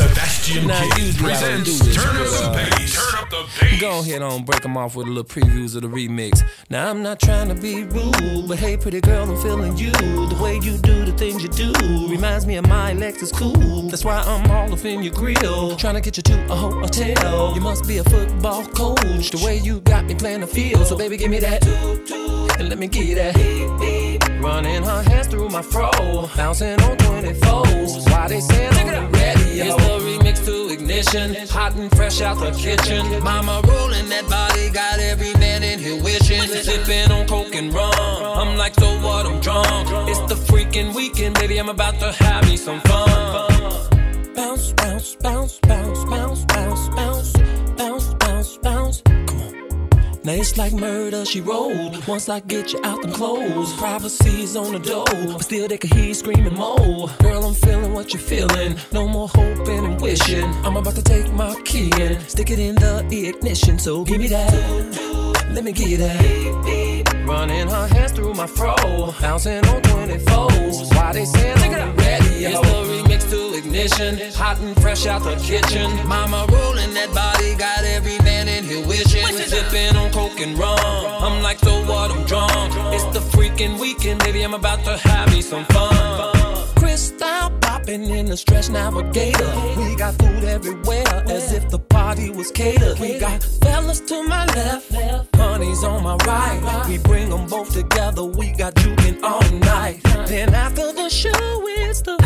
Sebastian Now, King usually I don't presents this, Turn Up the Bass. Turn Up the Bass. Go ahead on, break them off with a little previews of the remix. Now I'm not trying to be rude, but hey, pretty girl, I'm feeling you. The way you do the things you do reminds me of my Lexus cool. That's why I'm all up in your grill, trying to get you to a hotel. You must be a football coach. The way you got me playing the field, so baby, give me that. And let me get that. Running her hands through my fro, bouncing on 24s. Why they saying on the radio? It's the remix to ignition, hot and fresh out the kitchen. Mama rolling that body, got every man in here wishing. Sipping on coke and rum. I'm like, so what? I'm drunk. It's the freaking weekend, baby. I'm about to have me some fun. Bounce, bounce, bounce, bounce, bounce, bounce, bounce, bounce, bounce, bounce. Now it's like murder, she rolled. Once I get you out them clothes, privacy's on the door, but still they can hear you screaming more. Girl, I'm feeling what you're feeling. No more hoping and wishing. I'm about to take my key and stick it in the ignition. So give me that. Let me get that. Running her hands through my fro, bouncing on 24s. Why they saying the ready? It's the ignition, hot and fresh out the kitchen. Mama rolling that body, got every man in here wishing. Sipping on coke and rum. I'm like, so what? I'm drunk. It's the freaking weekend, baby. I'm about to have me some fun. Cristal popping in the stretch navigator. We got food everywhere, as if the party was catered. We got fellas to my left, honey's on my right. We bring them both together. We got juking all night. Then after the show, it's the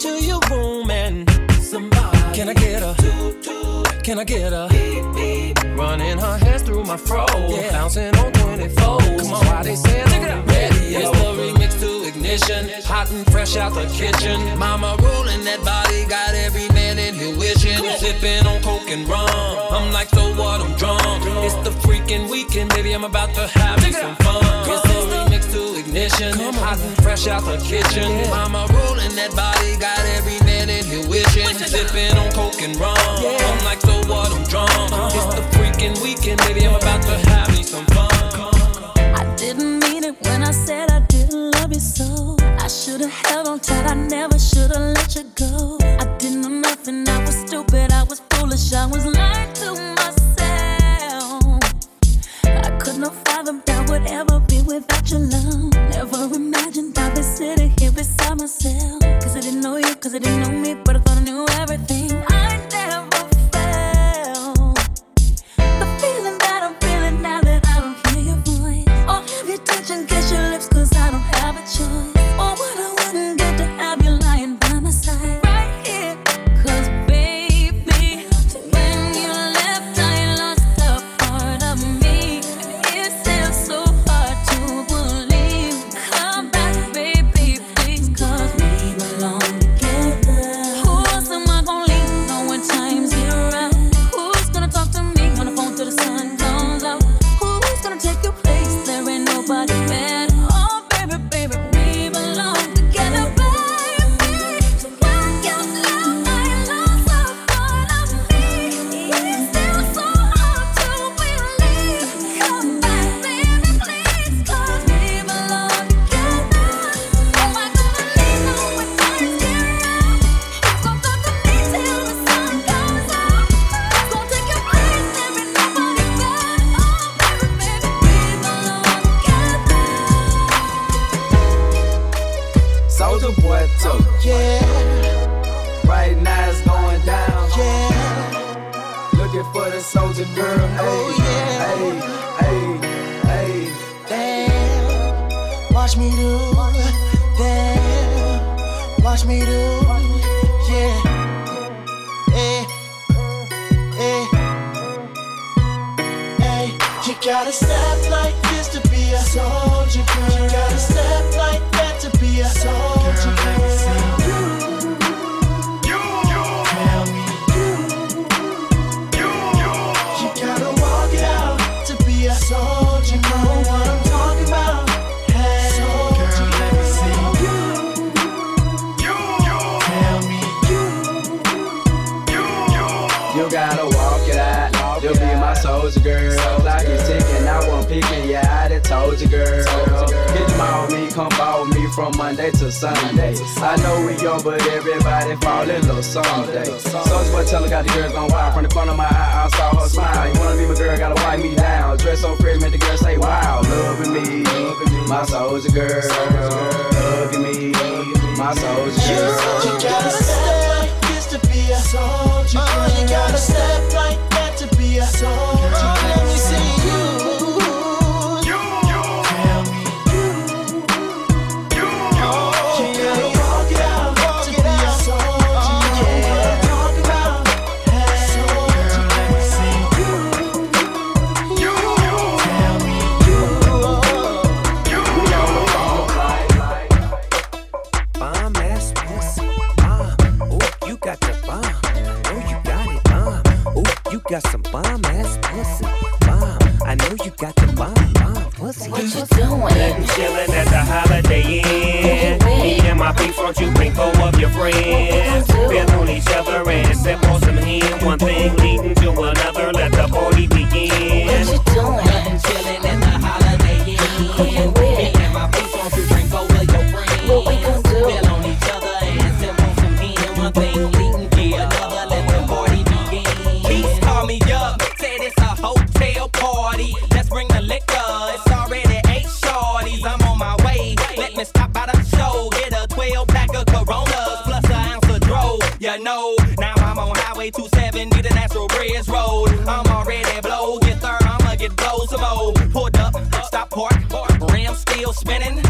to your room and somebody. Can I get a? Can I get a? Running her hands through my fro, bouncing on 24. Come on, why they saying radio? It's the remix to ignition, hot and fresh out the kitchen. Mama rolling that body, got every man in here wishing. Sipping on coke and rum. I'm like, so what? I'm drunk. It's the freaking weekend, baby. I'm about to have me some fun. It's the remix to ignition, hot and fresh out the kitchen. Mama rolling that body, got every man in here wishing. Sipping on coke and rum. I'm like, so what? I'm drunk. Uh-huh. It's the freaking weekend, baby. I'm about to have me some fun. I didn't mean it when I said so. I should've held on tight, I never should've let you go. I didn't know nothing, I was stupid, I was foolish, I was lying to myself. I couldn't have fathomed would ever Watch me do, damn. Watch me do, yeah. Hey, hey, hey. You gotta step like this to be a soldier girl. You gotta step like that to be a soldier girl. girl. Get them me, come follow me from Monday to Sunday. I know we young, but everybody fall in love someday. Soul's but tell got the girls on wild. From the corner of my eye, I saw her smile. You wanna be my girl, gotta wipe me down. Dress so fresh, make the girl say, wow, loving me. My soldier girl, loving me. My soldier girl. You gotta step like this to be a soldier. Oh, you gotta step like that to be a soldier. Oh, let me see you. What you doing? Chilling at the Holiday Inn. Me and my people, you bring four of your friends. Feel on each other and sip on some hen. One thing leading to another. Let the party begin. What you doing? winning.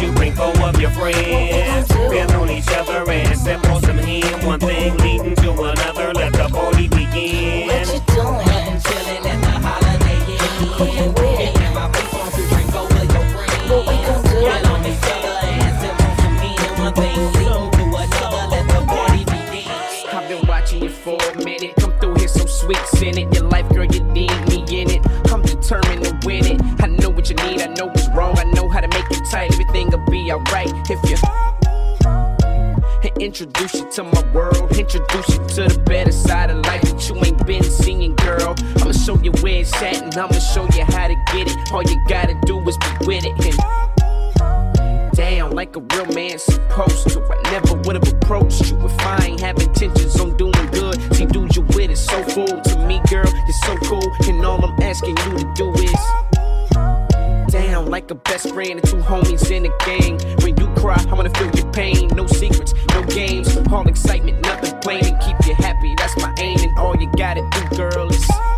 you bring four of your friends. asking you to do is down like a best friend and two homies in a gang. When you cry, I wanna feel your pain. No secrets, no games, all excitement, nothing plain. And keep you happy, that's my aim. And all you gotta do, girl, is.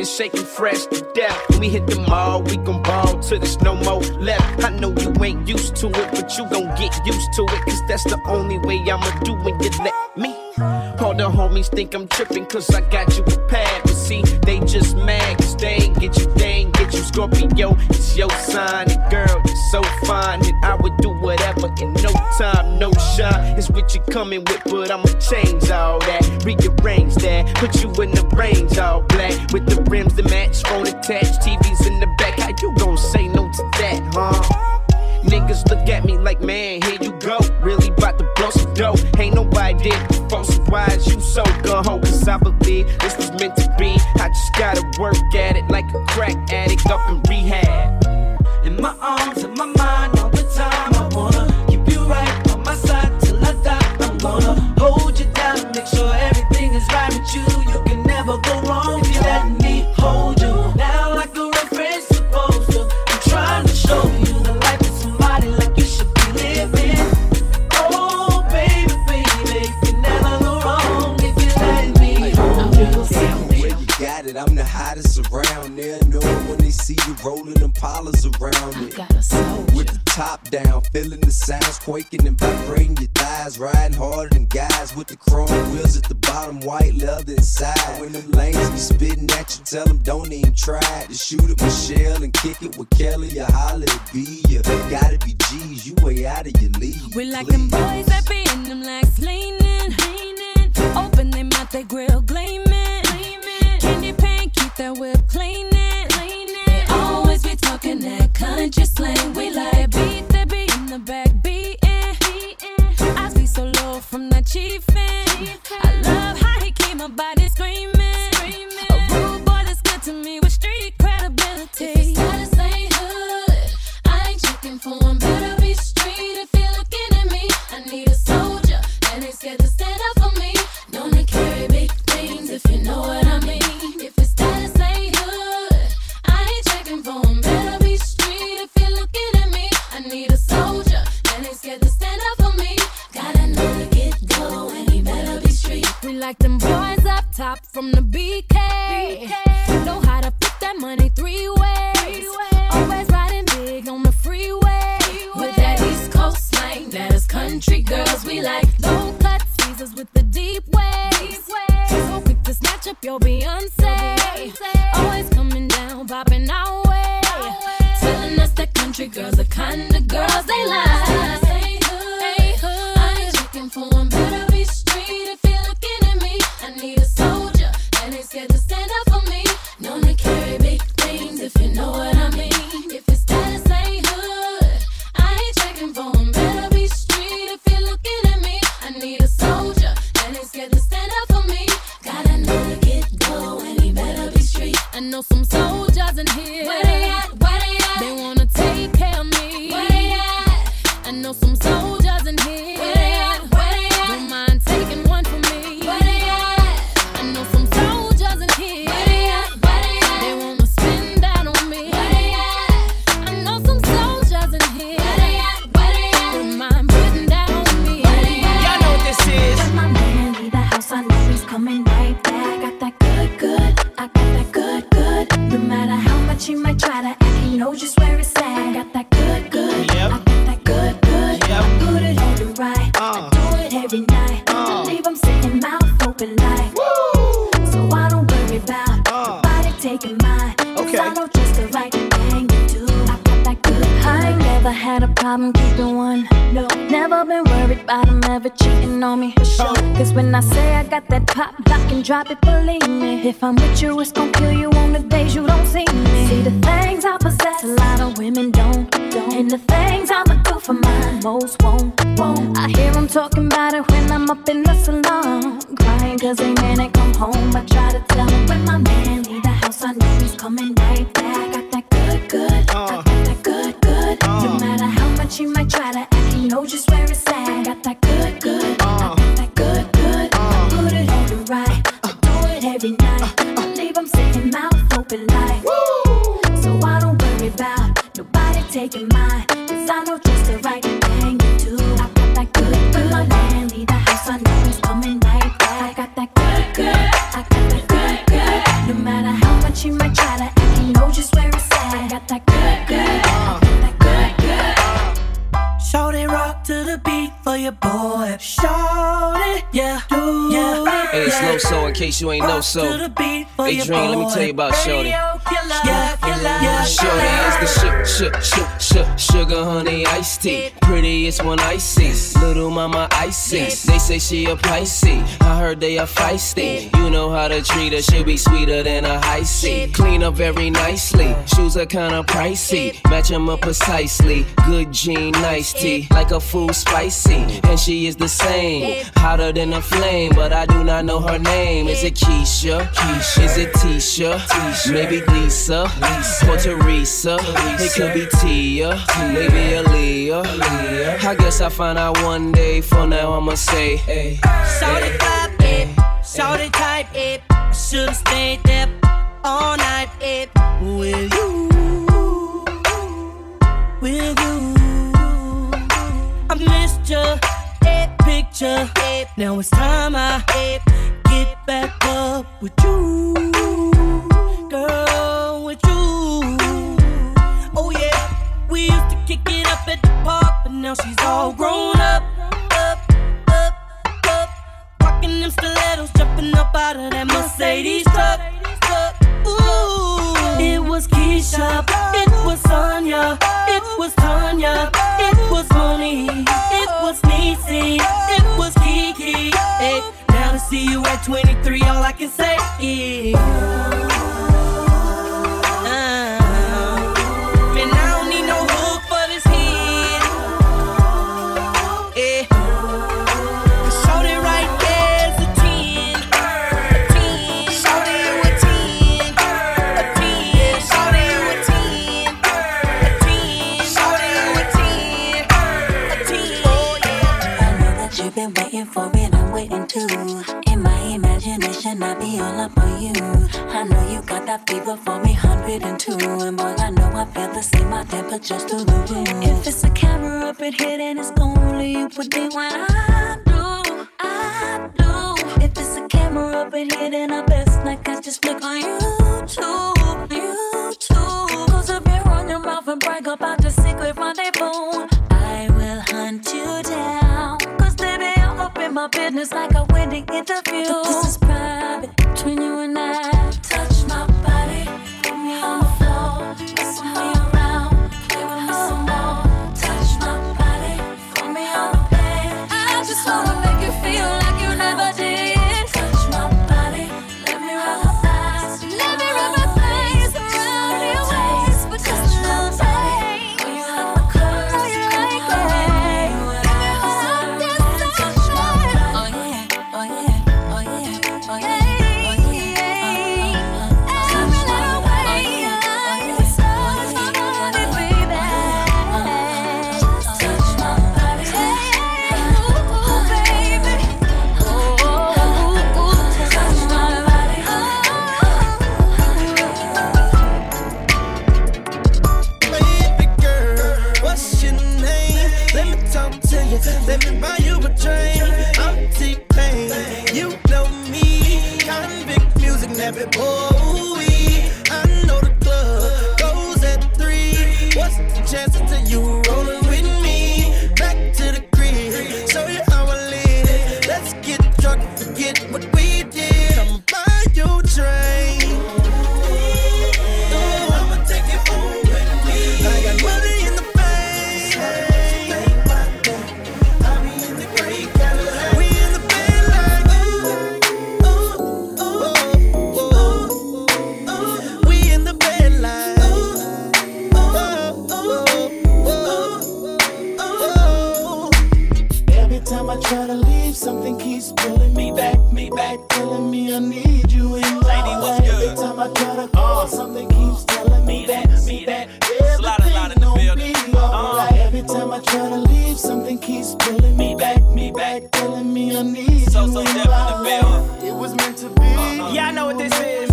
And shaking fresh to death. When we hit the mall, we gon' ball till there's no more left. I know you ain't used to it, but you gon' get used to it. Cause that's the only way I'ma do when you let me. All the homies think I'm tripping cause I got you prepared. But see, they just mad cause they ain't get you, they ain't get you. Scorpio, it's your sign. And girl, you're so fine. And I would do whatever in no time, no shine. It's what you coming with, but I'ma change all that. Rearrange that, put you in the range all black. With the rims that match, phone attached, TVs in the back. How you gon' say no to that, huh? Niggas look at me like, man, here you go. Really about to blow some dough. Ain't nobody did before, so you so gun ho? Cause I believe this was meant to be. I just gotta work at it like a crack addict up in rehab. In my arms, in my mind, quaking and vibrating your thighs. Riding harder than guys with the chrome wheels at the bottom, white leather inside. When them lanes be spitting at you, tell them don't even try to shoot at Michelle and kick it with Kelly or holler at B. You gotta be G's, you way out of your league. We like them boys that be in them legs leaning, leaning. Open them mouth, they grill gleaming, gleaming. Candy paint, keep that whip cleaning, cleaning. They always be talking that country slang. We like up your Beyonce. Always coming down, popping our way. Telling us that country girls the kind of girls they like. Drop it, believe me. If I'm with you, it's gon' kill you on the days you don't see me. See the things I possess, a lot of women don't. don't. And the things I'ma do for mine, most won't. won't. I hear them talking about it when I'm up in the salon. Crying cause they man ain't come home. I try to tell them when my man leave the house, I know he's coming right you ain't know so. Hey, Dream, let me tell you about Shorty. Yeah, yeah, Shorty is the sugar, sugar, sugar, sugar honey iced tea. Prettiest one I see. Little mama icy. They say she a Pisces. I heard they a feisty. You know how to treat her. She'll be sweeter than a high C. Clean up very nicely. Shoes are kinda pricey. Match 'em up precisely. Good jean, nice tea. Like a food spicy. And she is the same. Hotter than a flame. But I do not know her name. Is it Keisha? Keisha. Is it Tisha? Tisha. Maybe Lisa. Lisa. Or Teresa. It could be Tia. Maybe Aaliyah. I guess I'll find out one day. For now, I'ma say, hey. Shout it clap it, shout it tight it. Should've stayed there all night it. With you, with you. I missed your it picture. Now it's time I get back up with you, now she's all grown up, up, You know me. Konvict music, never boy. Every time I try to leave, something keeps pulling me back, me back, telling me I need you in my life. It was meant to be. Uh, uh. Yeah, I know what this is.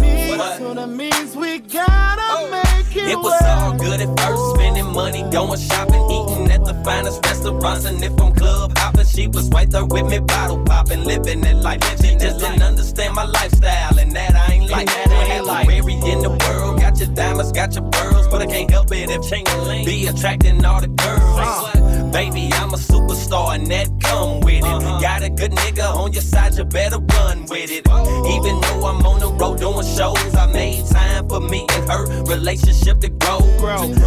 So that means we gotta oh. make it. It was all good at first, spending money, going shopping, eating at the finest restaurants. And if I'm club hopping, she was right there with me, bottle popping, living that life. She just didn't understand my lifestyle, and that I ain't like that. I ain't like in the world. Got your diamonds, got your pearls, but I can't help it if Chingy be attracting all the girls. Baby, I'm a superstar and that come with it. Got a Good nigga on your side, you better run with it. Even though I'm on the road doing shows, I made time for me and her relationship to grow.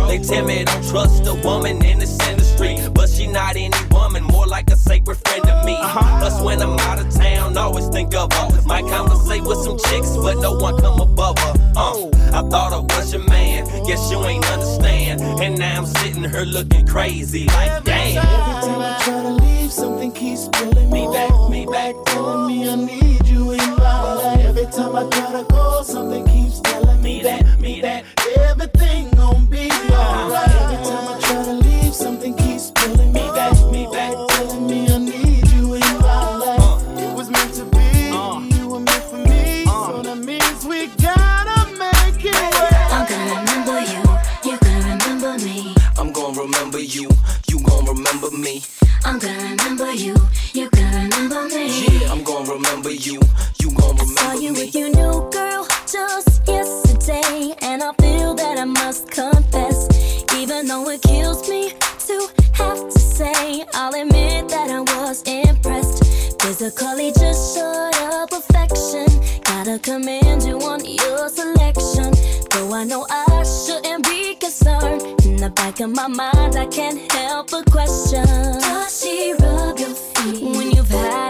They tell me don't trust a woman in this industry, but she not any woman, more like a sacred friend to me. Plus, when I'm out of town, always think of her. Might conversate with some chicks, but no one come above her. Uh, I thought I was your man, guess you ain't understand. And now I'm sitting here looking crazy, like damn. Every time I try to leave, something keeps pulling me back, me back, telling me I need you in my life. Every time I try to go, something In my mind, I can't help but question. Does she rub your feet when you've had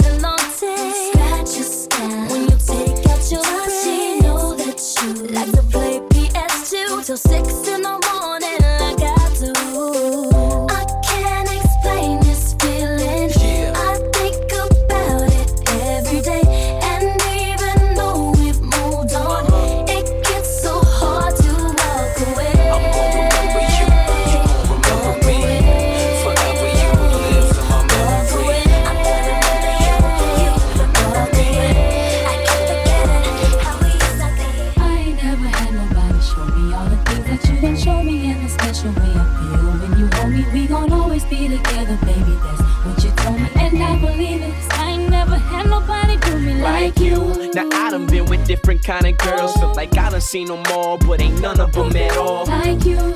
kind of girls. Feel like I done seen them all, but ain't none of them at all. Like you,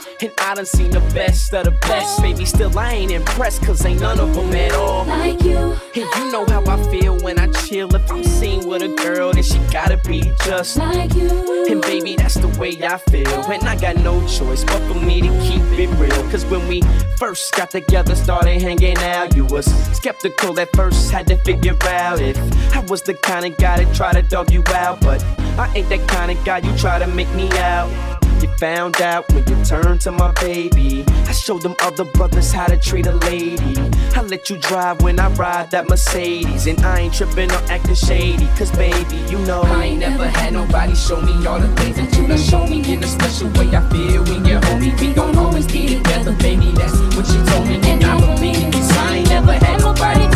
I done seen the best of the best. Baby, still I ain't impressed, cause ain't none of them at all. like you. And you know how I feel when I chill. If I'm seen with a girl, then she gotta be just like you. And baby, that's the way I feel. And I got no choice but for me to keep it real. Cause when we first got together, started hanging out, you was skeptical at first, had to figure out if I was the kind of guy that try to dog you out. But I ain't that kind of guy you try to make me out. You found out when you turned to my baby. I showed them other brothers how to treat a lady. I let you drive when I ride that Mercedes. And I ain't tripping or acting shady. Cause baby, you know I ain't never had nobody show me all the things that you done show me in a special way. I feel when you hold me. We gon' always be together, baby. That's what you told me. And I believe it. 'cause I ain't never had nobody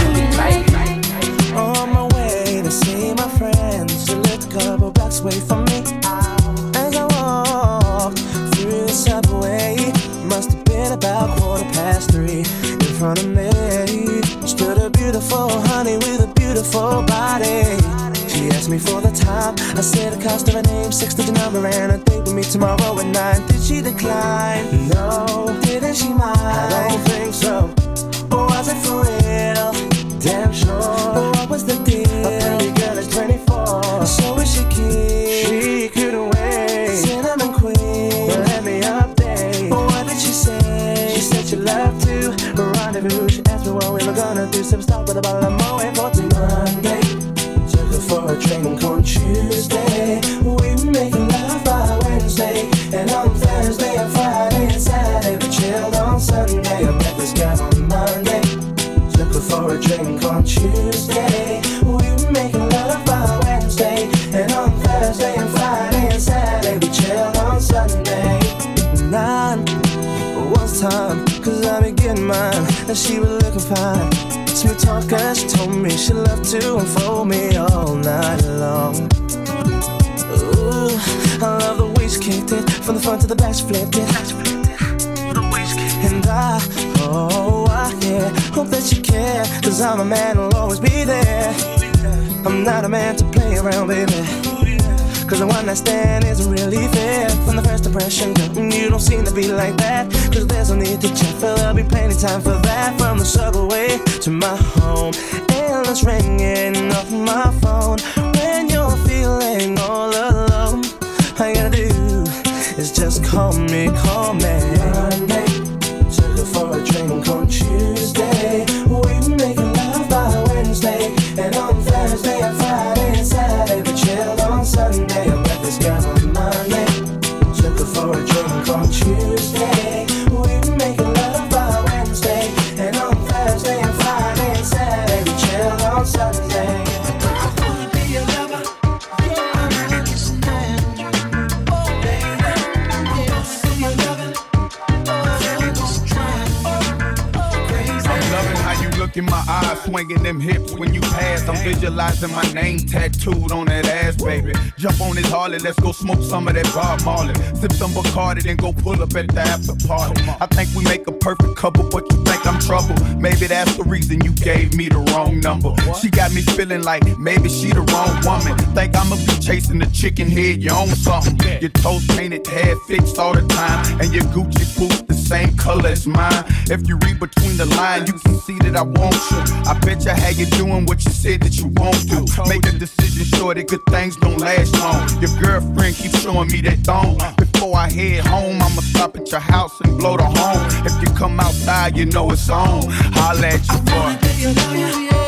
body. She asked me for the time. I said the cost of her name, six digit number, and a date with me tomorrow at nine. Did she decline? No. Didn't she From the front to the best flipped it. And I, oh, I yeah, hope that you care. Cause I'm a man who'll always be there. I'm not a man to play around, baby. Cause the one that stand isn't really fair. From the first impression, mm, you don't seem to be like that. Cause there's no need to check, but there'll be plenty time for that. From the subway to my home, endless ringing off my phone. When you're feeling all alone is just call me, call me. Monday, took her for a drink on Tuesday. We were making love by Wednesday, and on Thursday and Friday and Saturday, we chilled on Sunday. I met this girl on Monday, took her for a drink on Tuesday. Visualizing my name tattooed on that ass, baby. Jump on this Harley, let's go smoke some of that Bob Marley. Sip some Bacardi, then go pull up at the after party. I think we make a perfect couple, but you think I'm trouble. Maybe that's the reason you gave me the wrong number. She got me feeling like maybe she the wrong woman. Think I'ma be chasing the chicken head, you own something. Your toes painted, hair fixed all the time, and your Gucci boots the same color as mine. If you read between the lines, you can see that I want you. I bet you how you doing what you said that you won't do. Make a decision sure that good things don't last Your girlfriend keeps showing me that thong. Before I head home, I'ma stop at your house and blow the horn. If you come outside, you know it's on. Holla at your boy.